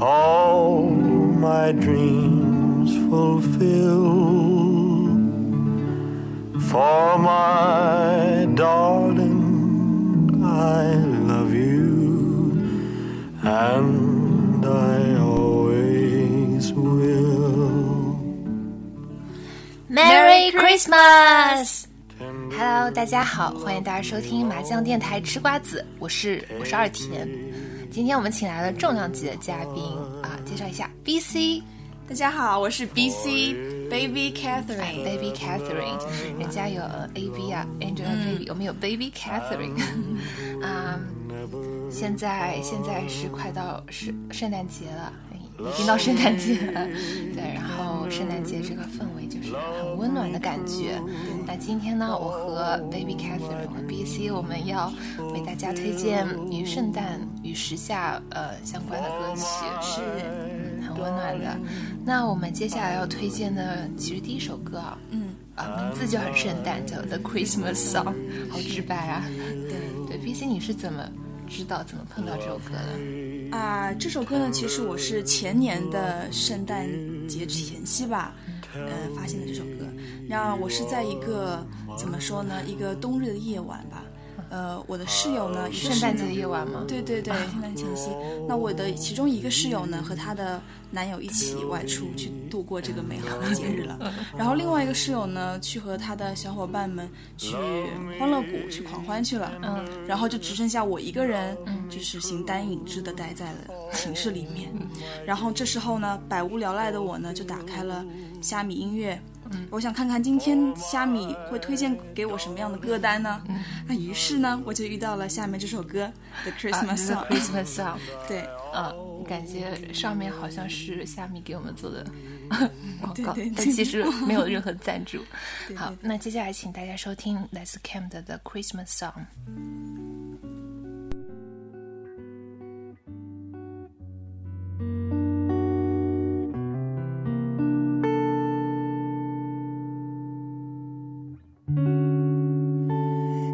all my dreams fulfill. For my darling, I love you, and I always will. Merry Christmas！Hello，大家好，欢迎大家收听麻将电台吃瓜子，我是我是二田。 今天我们请来了重量级的嘉宾啊，介绍一下 BC。大家好，我是 BC Baby Catherine。Baby Catherine，人家有 AB 啊，Angelababy，我们有 Baby Catherine。啊，现在现在是快到圣圣诞节了，已经到圣诞节了。对，然后圣诞节这个氛围就是很温暖的感觉。那今天呢，我和 Baby Catherine 和 BC，我们要为大家推荐与圣诞与时下呃相关的歌曲，是嗯很温暖的。那我们接下来要推荐的，其实第一首歌啊，嗯啊，名字就很圣诞，叫《The Christmas Song》，好直白啊。对对，B C，你是怎么知道、怎么碰到这首歌的？啊，这首歌呢，其实我是前年的圣诞节前夕吧，呃，发现的这首歌。那我是在一个怎么说呢，一个冬日的夜晚吧。呃，我的室友呢，圣诞节夜晚吗？对对对，圣诞前夕。那我的其中一个室友呢，和她的男友一起外出去度过这个美好的节日了。然后另外一个室友呢，去和他的小伙伴们去欢乐谷去狂欢去了。嗯，然后就只剩下我一个人，就是形单影只的待在了寝室里面。然后这时候呢，百无聊赖的我呢，就打开了虾米音乐。我想看看今天虾米会推荐给我什么样的歌单呢？那于是呢，我就遇到了下面这首歌《The 啊 Christmas Song》。Christmas Song。对，嗯，感觉上面好像是虾米给我们做的广告，对对对但其实没有 任何赞助。对好，那接下来请大家收听 Let's Camp 的 The Christmas Song。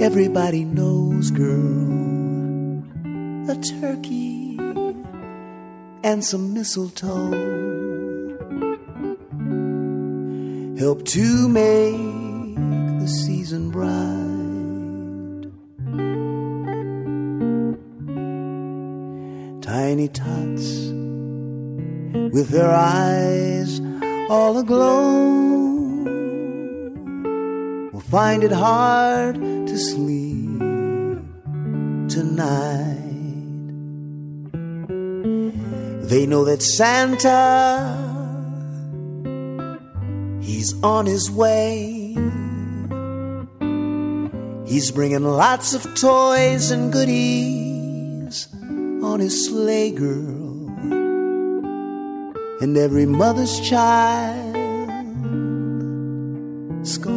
Everybody knows, girl, a turkey and some mistletoe help to make the season bright. Tiny tots with their eyes all aglow find it hard to sleep tonight. They know that Santa, he's on his way. He's bringing lots of toys and goodies on his sleigh, girl. And every mother's child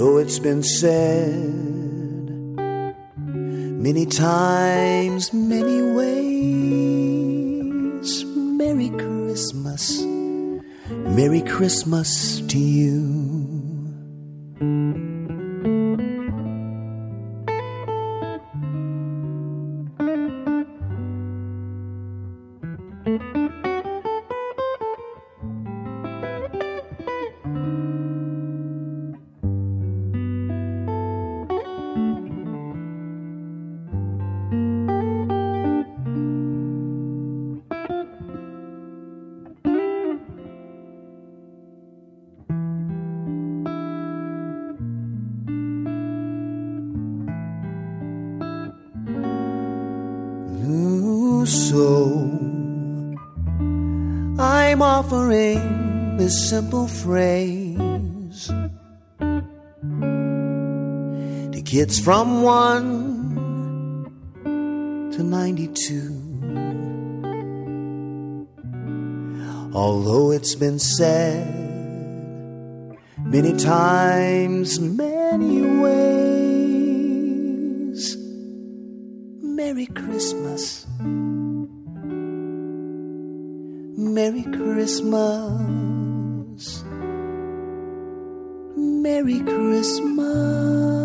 Though it's been said many times, many ways. Merry Christmas, Merry Christmas to you. This simple phrase to kids from 1 to 92. Although it's been said many times, many ways. Merry Christmas. Merry Christmas. Merry Christmas.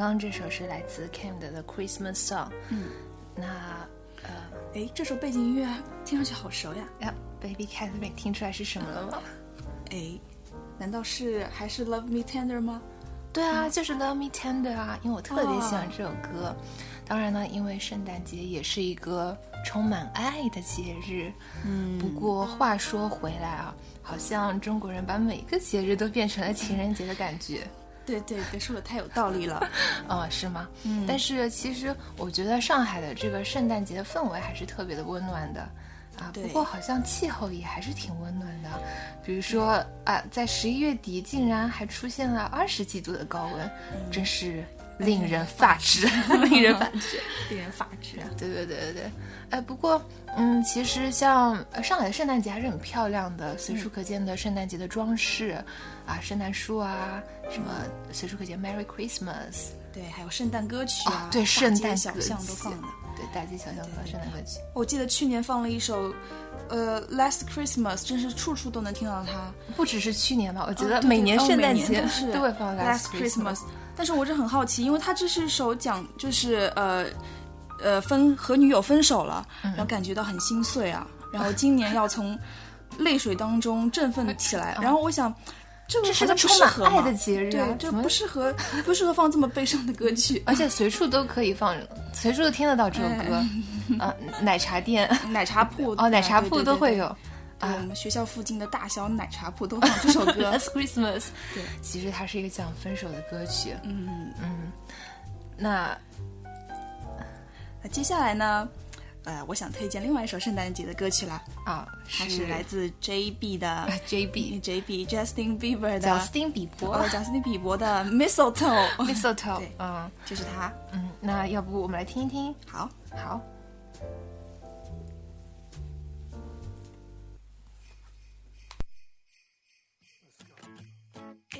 刚刚这首是来自 Cam 的《Christmas Song》。嗯，那呃哎，这首背景音乐听上去好熟呀。呀，Baby Catherine 听出来是什么了吗？哎，难道是还是 Love Me Tender 吗？对啊，就是《Love Me Tender》啊，因为我特别喜欢这首歌。当然呢，因为圣诞节也是一个充满爱的节日。嗯，不过话说回来啊，好像中国人把每个节日都变成了情人节的感觉。对对对，说的太有道理了。嗯，是吗？嗯。但是其实我觉得上海的这个圣诞节的氛围还是特别的温暖的。啊，不过好像气候也还是挺温暖的，比如说啊，在十一月底竟然还出现了二十几度的高温，真是 令人发指，令人发指。令人发指啊！对对对对对，哎，不过嗯，其实像呃上海的圣诞节还是很漂亮的，随处可见的圣诞节的装饰，啊，圣诞树啊，什么随处可见 Merry Christmas，对，还有圣诞歌曲啊，对，大圣诞小巷都放的。对，大街小巷放圣诞歌曲。我记得去年放了一首，呃，《Last Christmas》，真是处处都能听到它。不只是去年吧，我觉得每年圣诞节都会放 Last Christmas。但是我是很好奇，因为他这是首讲就是呃呃分和女友分手了，嗯然后感觉到很心碎啊，然后今年要从泪水当中振奋起来，然后我想。这是个充满爱的节日啊对，这不适合不适合放这么悲伤的歌曲。而且随处都可以放，随处都听得到这首歌，啊，奶茶店奶茶铺哦，奶茶铺对对对都会有。对我们学校附近的大小奶茶铺都放这首歌。Last Christmas，对，其实它是一个讲分手的歌曲。嗯，嗯，那那接下来呢，呃，我想推荐另外一首圣诞节的歌曲啦，啊，它是来自 JB 的 JB JB Justin Bieber 的贾斯汀比伯呃贾斯汀比伯的 Mistletoe，Mistletoe，对嗯就是它。嗯，那要不我们来听一听？好，好。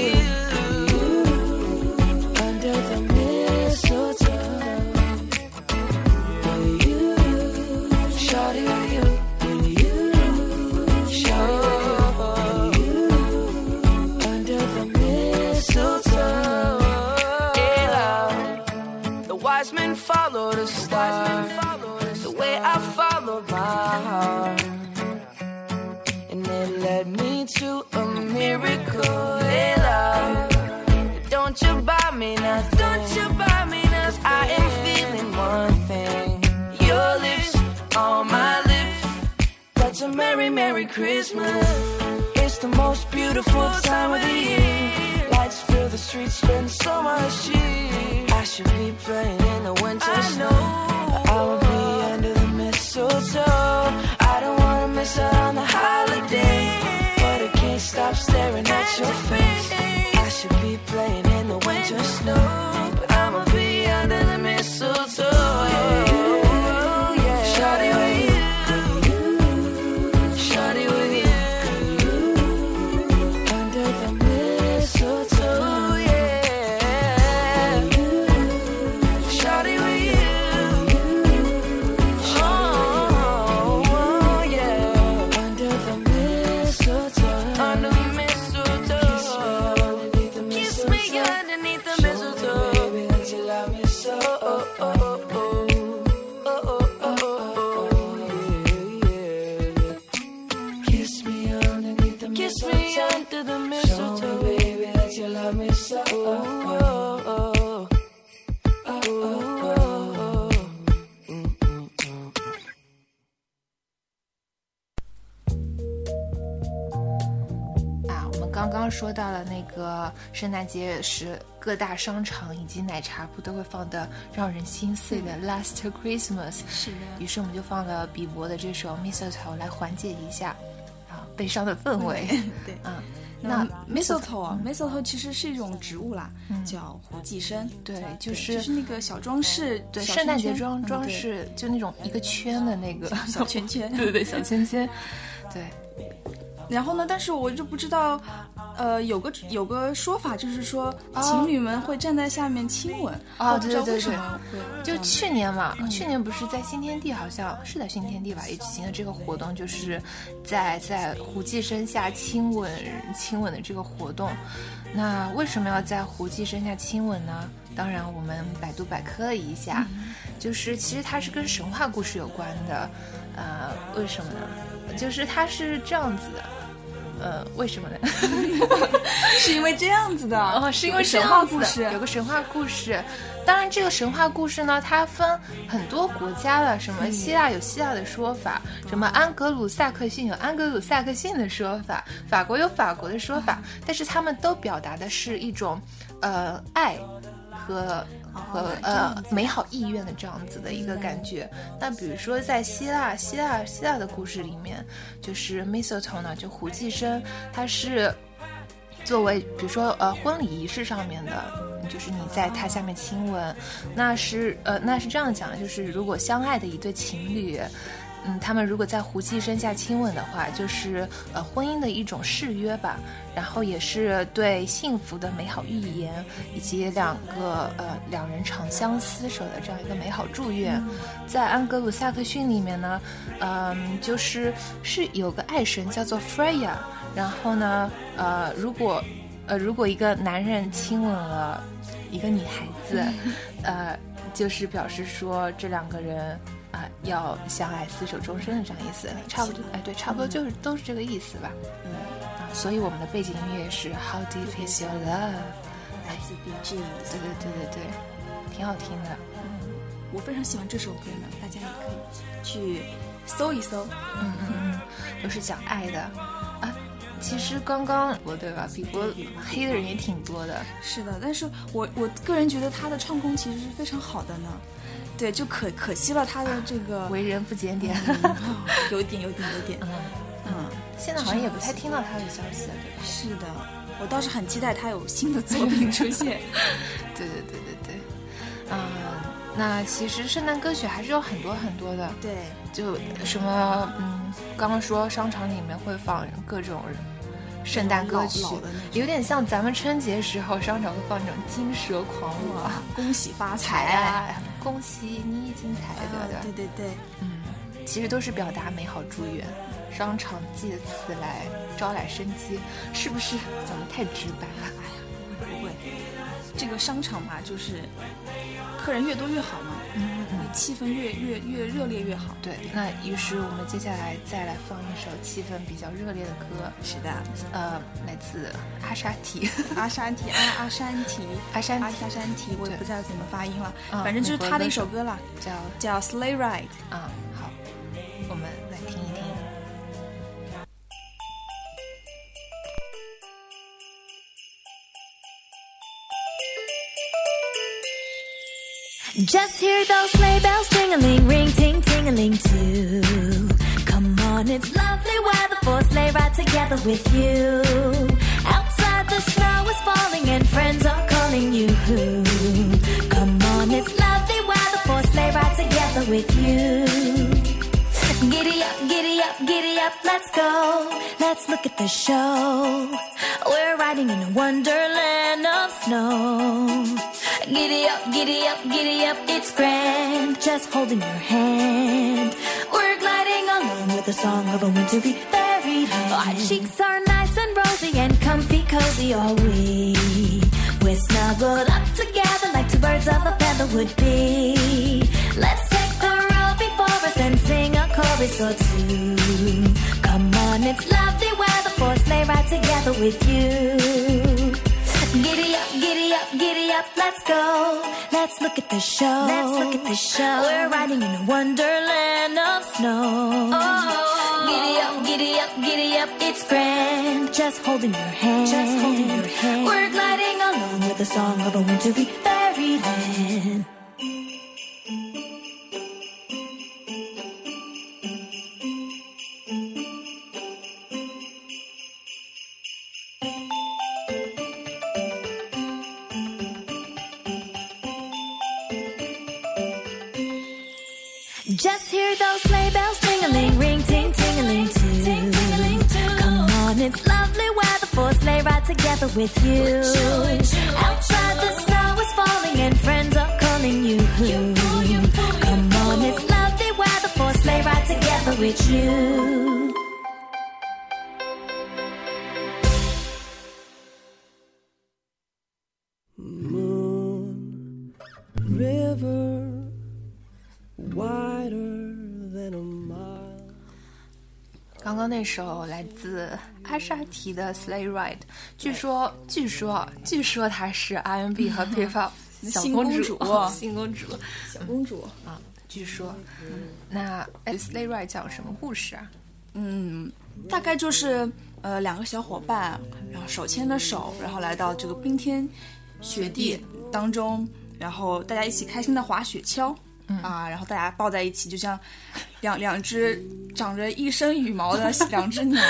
you, Christmas. It's the most beautiful time of the year. Lights fill the streets, spend so much cheer. I should be playing in the winter snow. But I will be under the mistletoe. I don't wanna miss out on the holiday. But I can't stop staring at your face. 啊，我们刚刚说到了那个圣诞节时各大商场以及奶茶铺都会放的让人心碎的《Last Christmas》。是的。于是我们就放了比伯的这首《Mistletoe》来缓解一下。悲伤的氛围。对嗯，那那 mistletoe 啊，mistletoe 其实是一种植物啦，叫胡寄生。对，就是就是那个小装饰，对圣诞节装装饰，就那种一个圈的那个小圈圈 对对对，小 圈圈，对。然后呢，但是我就不知道，呃，有个有个说法就是说，情侣们会站在下面亲吻。哦对对对就去年嘛，去年不是在新天地，好像是在新天地吧，也举行了这个活动，就是在在胡姬身下亲吻亲吻的这个活动。那为什么要在胡姬身下亲吻呢？当然，我们百度百科了一下，就是其实它是跟神话故事有关的。呃，为什么呢？就是它是这样子的。呃，为什么呢？是因为这样子的，哦，是因为神话故事，有个神话故事。当然，这个神话故事呢，它分很多国家了。什么希腊有希腊的说法，什么安格鲁萨克逊有安格鲁萨克逊的说法，法国有法国的说法。但是他们都表达的是一种，呃，爱和和呃美好意愿的这样子的一个感觉。那比如说在希腊，希腊希腊的故事里面，就是 mistletoe 呢，就胡寄生，它是。作为比如说呃婚礼仪式上面的，就是你在它下面亲吻，那是呃那是这样讲的，就是如果相爱的一对情侣。嗯，他们如果在胡姬身下亲吻的话，就是呃婚姻的一种誓约吧，然后也是对幸福的美好预言，以及两个呃两人长相厮守的这样一个美好祝愿。在安格鲁萨克逊里面呢，嗯、就是是有个爱神叫做 Freya，然后呢，呃，如果呃如果一个男人亲吻了一个女孩子，呃，就是表示说这两个人。啊、要相爱厮守终身的这样意思，差不多，哎，对，差不多就是都是这个意思吧。嗯，啊，所以我们的背景音乐是 How Deep Is Your Love，来自 Bee Gees。对对对对对，挺好听的。嗯我非常喜欢这首歌呢，大家也可以去搜一搜。嗯嗯嗯，都是讲爱的啊。其实刚刚我对吧，比伯黑的人也挺多的。是的，但是我我个人觉得他的唱功其实是非常好的呢。对，就可可惜了他的这个为人不检点。有一点，有一点，有一点。嗯嗯，现在好像也不太听到他的消息了，对吧？是的，我倒是很期待他有新的作品出现。对对对对对。嗯，那其实圣诞歌曲还是有很多很多的，对，就什么嗯，刚刚说商场里面会放各种圣诞歌曲有点像咱们春节时候商场会放那种金蛇狂舞啊，恭喜发财财啊，恭喜你精彩啊的，对对对，嗯，其实都是表达美好祝愿。商场借此来招揽生机，是不是讲的太直白了？哎呀不会，这个商场嘛，就是客人越多越好嘛，气氛越越越热烈越好。对。那于是我们接下来再来放一首气氛比较热烈的歌，是的，呃，来自阿沙提，阿山提阿阿山提阿山阿阿山提，我也不知道怎么发音了，嗯反正就是他的一首歌啦，叫叫《Sleigh Ride》。啊、好，Just hear those sleigh bells jingling, ring ting tingling too. Come on, it's lovely weather for a sleigh ride together with you. Outside the snow is falling and friends are calling you. Come on, it's lovely weather for a sleigh ride together with you. Giddy up, giddy up, giddy up, let's go. Let's look at the show. We're riding in a wonderland of snow. Giddy up, giddy up, giddy up, it's grand. Just holding your hand. We're gliding along with the song of a wintry fairyland. Our cheeks are nice and rosy and comfy, cozy are we. We're snuggled up together like two birds of a feather would be. Let's take the road before us and sing a chorus or two. Come on, it's lovely weather for a sleigh ride together with you. Giddy up, giddy up, giddy up, let's go. Let's look at the show. Let's look at the show. We're riding in a wonderland of snow. Oh. Giddy up, giddy up, giddy up, it's grand. Just holding your hand. Just holding your hand. We're gliding along with the song of a wintry fairyland. Together with you. Outside the snow is falling and friends are calling you. Come on, it's lovely weather for a sleigh ride together with you. Moon River 那首来自阿莎提的《Sleigh Ride》，据说，据说，据说她是 R&B 和 Hip Hop 小新公主，公 主新公主小公主，啊，据说。那哎，《Sleigh Ride》讲什么故事啊？嗯，大概就是呃两个小伙伴，然后手牵着手，然后来到这个冰天雪地当中，然后大家一起开心的滑雪橇。啊，然后大家抱在一起，就像两两只长着一身羽毛的 两只鸟，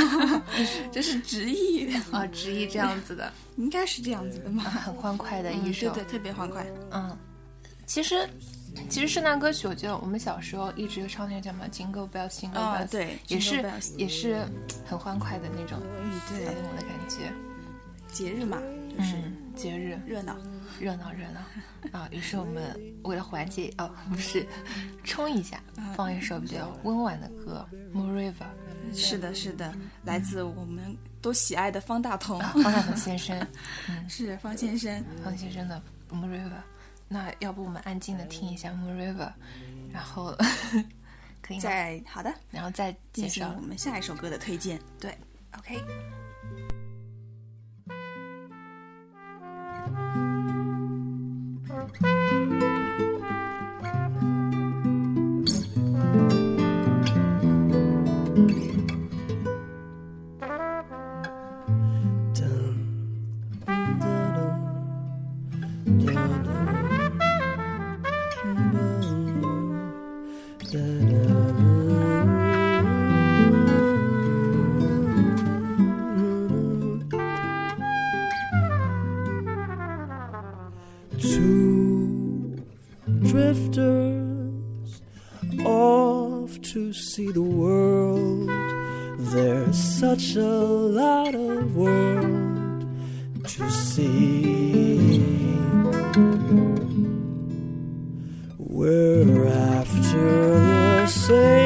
这是直译，啊，直译这样子的，应该是这样子的嘛？很欢快的一首。对对，特别欢快。嗯，其实其实圣诞歌曲，我觉得我们小时候一直唱那个叫什么《Jingle Bells》，Jingle 啊 Bells，、对也是也是很欢快的那种嗯，对小，动物的感觉。节日嘛，就是嗯，节日热闹。热闹热闹啊！于是我们为了缓解哦，不是冲一下，放一首比较温婉的歌《Moon River》是的，是的，来自我们都喜爱的方大同，啊，方大同先生，是方先生。方先生的《Moon River》。那要不我们安静的听一下《Moon River》，然后 可以再？好的，然后再介绍我们下一首歌的推荐。对，OK。Música There's such a lot of world to see. We're after the same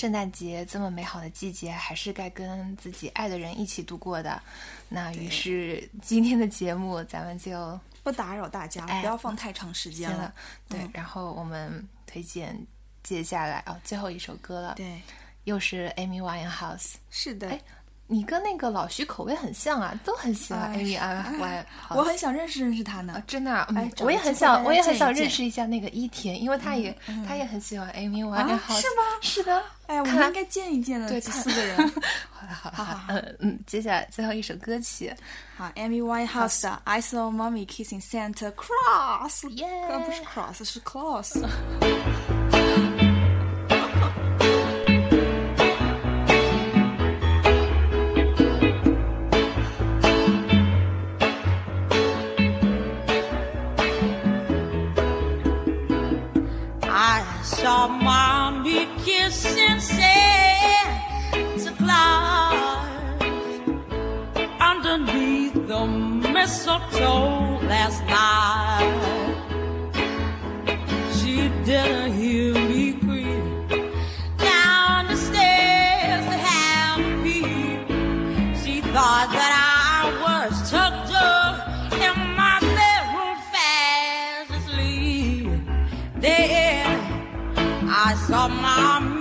圣诞节这么美好的季节，还是该跟自己爱的人一起度过的。那于是今天的节目咱们就不打扰大家，哎不要放太长时间了。对，然后我们推荐接下来哦最后一首歌了，对，又是 Amy Winehouse。是的。哎你跟那个老徐口味很像啊，都很喜欢哎 Amy 是 Winehouse。哎我很想认识认识他呢啊，。真的啊，嗯哎我也很想，我也很想认识一下那个伊田，因为他也他也很喜欢 Amy 啊 Winehouse，是吗是的，哎，我们应该见一见了，对这四个人。好的，好的，好嗯嗯，接下来最后一首歌曲，好，Amy Winehouse 的《I Saw Mommy Kissing Santa Claus》，耶呃，不是 cross，是 Claus。saw my